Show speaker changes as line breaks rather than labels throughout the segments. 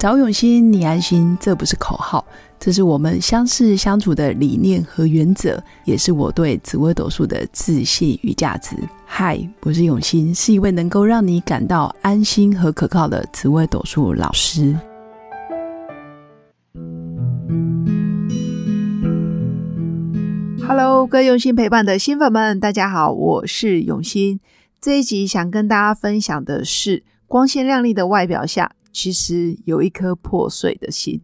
找永新，你安心，这不是口号，这是我们相识相处的理念和原则，也是我对紫微斗数的自信与价值。嗨，我是永新，是一位能够让你感到安心和可靠的紫微斗数老师。Hello，各位用心陪伴的新粉们，大家好，我是永新。这一集想跟大家分享的是，光鲜亮丽的外表下。其实有一颗破碎的心，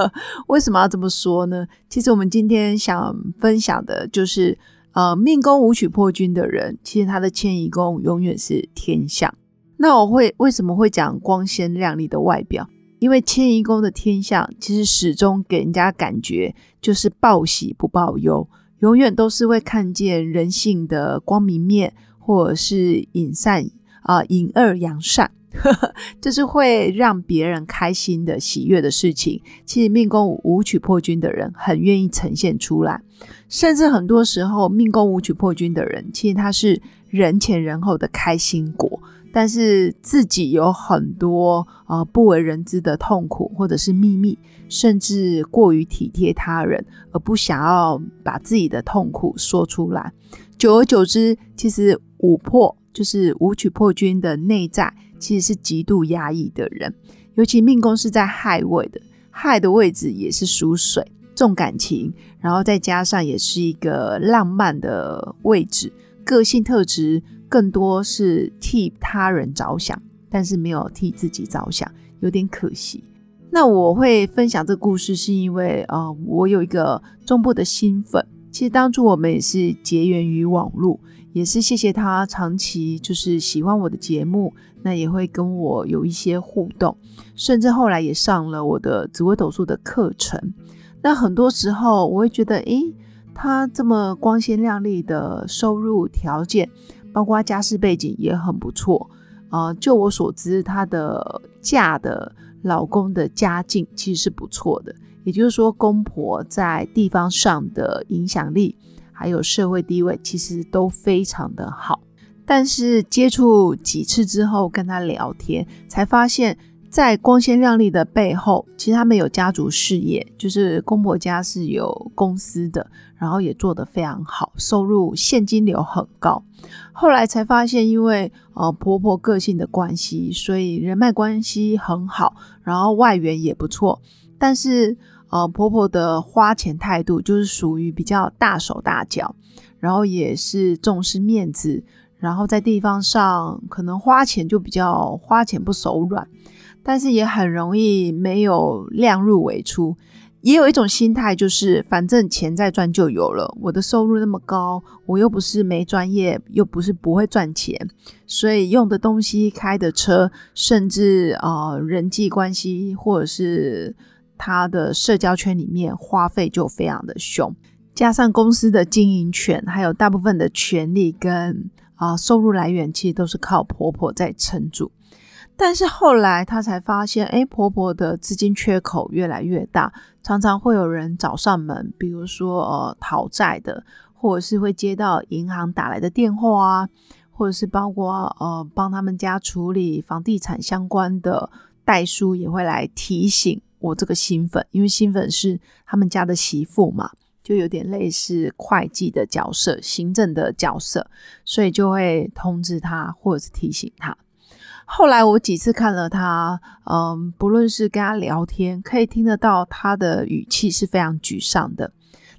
为什么要这么说呢？其实我们今天想分享的就是，呃，命宫武曲破军的人，其实他的迁移宫永远是天象。那我会为什么会讲光鲜亮丽的外表？因为迁移宫的天象，其实始终给人家感觉就是报喜不报忧，永远都是会看见人性的光明面，或者是隐善啊，隐恶扬善。就是会让别人开心的喜悦的事情，其实命宫五曲破军的人很愿意呈现出来，甚至很多时候命宫五曲破军的人，其实他是人前人后的开心果，但是自己有很多呃不为人知的痛苦或者是秘密，甚至过于体贴他人而不想要把自己的痛苦说出来，久而久之，其实五破就是武曲破军的内在。其实是极度压抑的人，尤其命宫是在亥位的，亥的位置也是属水，重感情，然后再加上也是一个浪漫的位置，个性特质更多是替他人着想，但是没有替自己着想，有点可惜。那我会分享这个故事，是因为呃，我有一个中部的新粉，其实当初我们也是结缘于网络。也是谢谢他长期就是喜欢我的节目，那也会跟我有一些互动，甚至后来也上了我的紫微斗数的课程。那很多时候我会觉得，诶，他这么光鲜亮丽的收入条件，包括家世背景也很不错。呃，就我所知，她的嫁的老公的家境其实是不错的，也就是说，公婆在地方上的影响力。还有社会地位其实都非常的好，但是接触几次之后跟他聊天，才发现，在光鲜亮丽的背后，其实他们有家族事业，就是公婆家是有公司的，然后也做得非常好，收入现金流很高。后来才发现，因为呃婆婆个性的关系，所以人脉关系很好，然后外援也不错，但是。呃，婆婆的花钱态度就是属于比较大手大脚，然后也是重视面子，然后在地方上可能花钱就比较花钱不手软，但是也很容易没有量入为出。也有一种心态就是，反正钱再赚就有了，我的收入那么高，我又不是没专业，又不是不会赚钱，所以用的东西、开的车，甚至啊人际关系或者是。他的社交圈里面花费就非常的凶，加上公司的经营权，还有大部分的权利跟啊收入来源，其实都是靠婆婆在撑住。但是后来她才发现，哎，婆婆的资金缺口越来越大，常常会有人找上门，比如说呃讨债的，或者是会接到银行打来的电话啊，或者是包括呃帮他们家处理房地产相关的代书，也会来提醒。我这个新粉，因为新粉是他们家的媳妇嘛，就有点类似会计的角色、行政的角色，所以就会通知他或者是提醒他。后来我几次看了他，嗯，不论是跟他聊天，可以听得到他的语气是非常沮丧的。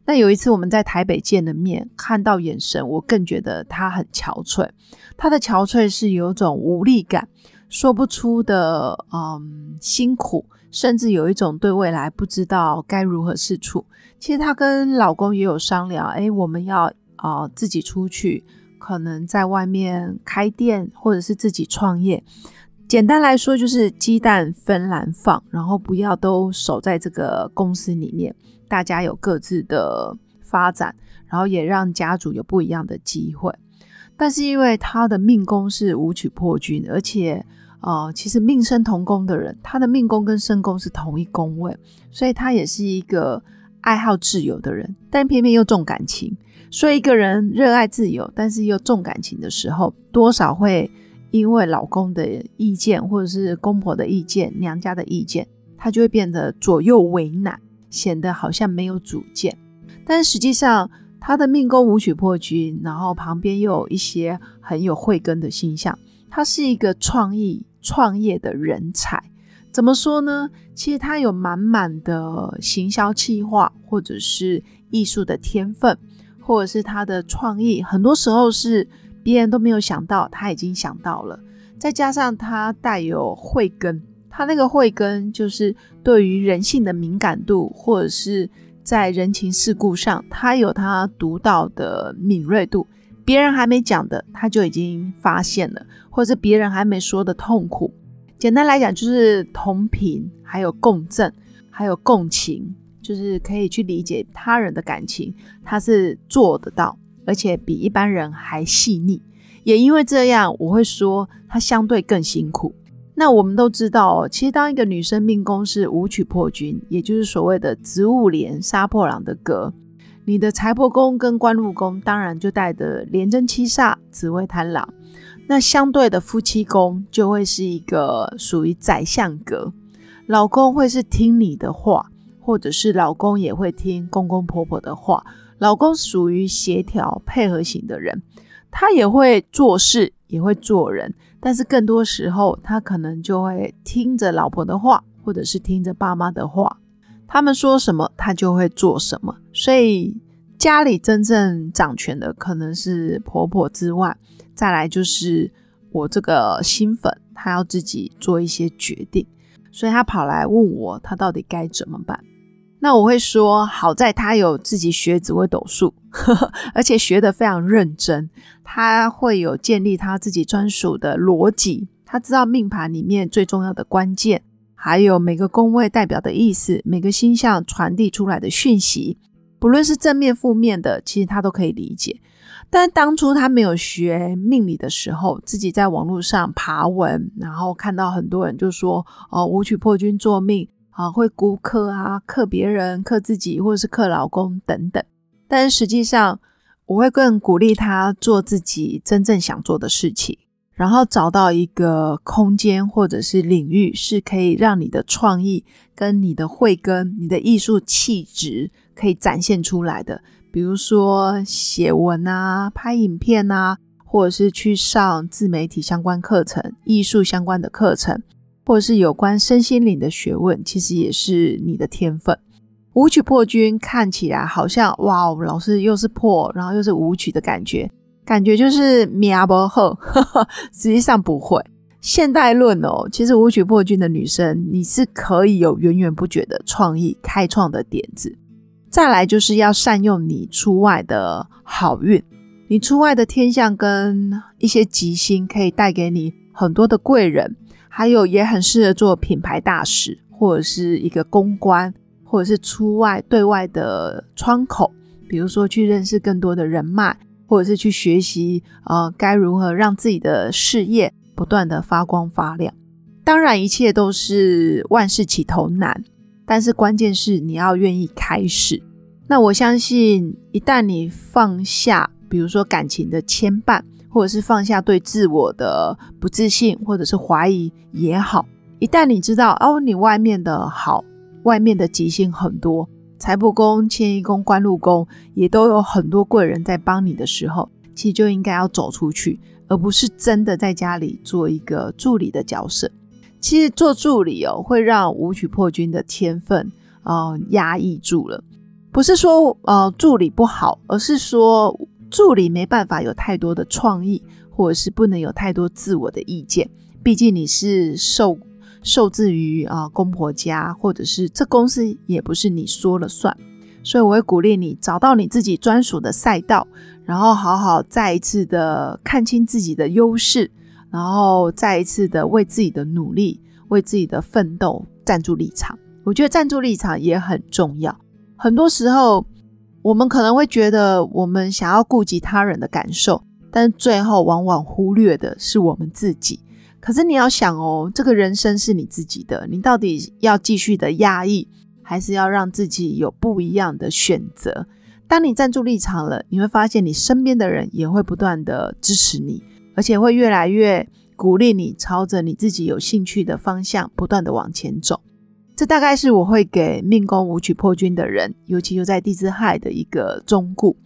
那有一次我们在台北见了面，看到眼神，我更觉得他很憔悴。他的憔悴是有种无力感，说不出的，嗯，辛苦。甚至有一种对未来不知道该如何是处。其实她跟老公也有商量，哎，我们要啊自己出去，可能在外面开店，或者是自己创业。简单来说，就是鸡蛋分篮放，然后不要都守在这个公司里面，大家有各自的发展，然后也让家族有不一样的机会。但是因为他的命宫是武曲破军，而且。呃，其实命生同宫的人，他的命宫跟身宫是同一宫位，所以他也是一个爱好自由的人，但偏偏又重感情。所以一个人热爱自由，但是又重感情的时候，多少会因为老公的意见，或者是公婆的意见、娘家的意见，他就会变得左右为难，显得好像没有主见。但实际上，他的命宫武曲破军，然后旁边又有一些很有慧根的星象，他是一个创意创业的人才。怎么说呢？其实他有满满的行销计划，或者是艺术的天分，或者是他的创意，很多时候是别人都没有想到，他已经想到了。再加上他带有慧根，他那个慧根就是对于人性的敏感度，或者是在人情世故上，他有他独到的敏锐度。别人还没讲的，他就已经发现了，或者是别人还没说的痛苦。简单来讲，就是同频，还有共振，还有共情，就是可以去理解他人的感情，他是做得到，而且比一般人还细腻。也因为这样，我会说他相对更辛苦。那我们都知道，其实当一个女生命宫是武曲破军，也就是所谓的植物连杀破狼的格，你的财帛宫跟官禄宫当然就带着廉贞七煞、紫微贪狼。那相对的夫妻宫就会是一个属于宰相格，老公会是听你的话，或者是老公也会听公公婆婆的话。老公属于协调配合型的人。他也会做事，也会做人，但是更多时候，他可能就会听着老婆的话，或者是听着爸妈的话，他们说什么，他就会做什么。所以家里真正掌权的可能是婆婆之外，再来就是我这个新粉，他要自己做一些决定，所以他跑来问我，他到底该怎么办。那我会说，好在他有自己学紫微斗数，而且学得非常认真。他会有建立他自己专属的逻辑，他知道命盘里面最重要的关键，还有每个宫位代表的意思，每个星象传递出来的讯息，不论是正面负面的，其实他都可以理解。但当初他没有学命理的时候，自己在网络上爬文，然后看到很多人就说：“哦，武曲破军作命。”啊，会孤克啊，克别人，克自己，或者是克老公等等。但实际上，我会更鼓励他做自己真正想做的事情，然后找到一个空间或者是领域，是可以让你的创意跟你的慧根、你的艺术气质可以展现出来的。比如说写文啊，拍影片啊，或者是去上自媒体相关课程、艺术相关的课程。或者是有关身心灵的学问，其实也是你的天分。舞曲破军看起来好像哇，老师又是破，然后又是舞曲的感觉，感觉就是苗不后。实际上不会。现代论哦，其实舞曲破军的女生，你是可以有源源不绝的创意、开创的点子。再来就是要善用你出外的好运，你出外的天象跟一些吉星，可以带给你很多的贵人。还有也很适合做品牌大使，或者是一个公关，或者是出外对外的窗口，比如说去认识更多的人脉，或者是去学习呃该如何让自己的事业不断的发光发亮。当然，一切都是万事起头难，但是关键是你要愿意开始。那我相信，一旦你放下，比如说感情的牵绊。或者是放下对自我的不自信，或者是怀疑也好，一旦你知道哦，你外面的好，外面的吉星很多，财帛宫、迁移宫、官禄宫也都有很多贵人在帮你的时候，其实就应该要走出去，而不是真的在家里做一个助理的角色。其实做助理哦，会让武曲破军的天分啊压抑住了。不是说呃助理不好，而是说。助理没办法有太多的创意，或者是不能有太多自我的意见。毕竟你是受受制于啊公婆家，或者是这公司也不是你说了算。所以我会鼓励你找到你自己专属的赛道，然后好好再一次的看清自己的优势，然后再一次的为自己的努力、为自己的奋斗站住立场。我觉得站住立场也很重要。很多时候。我们可能会觉得，我们想要顾及他人的感受，但最后往往忽略的是我们自己。可是你要想哦，这个人生是你自己的，你到底要继续的压抑，还是要让自己有不一样的选择？当你站住立场了，你会发现你身边的人也会不断的支持你，而且会越来越鼓励你朝着你自己有兴趣的方向不断的往前走。这大概是我会给命宫武曲破军的人，尤其又在地支亥的一个忠固。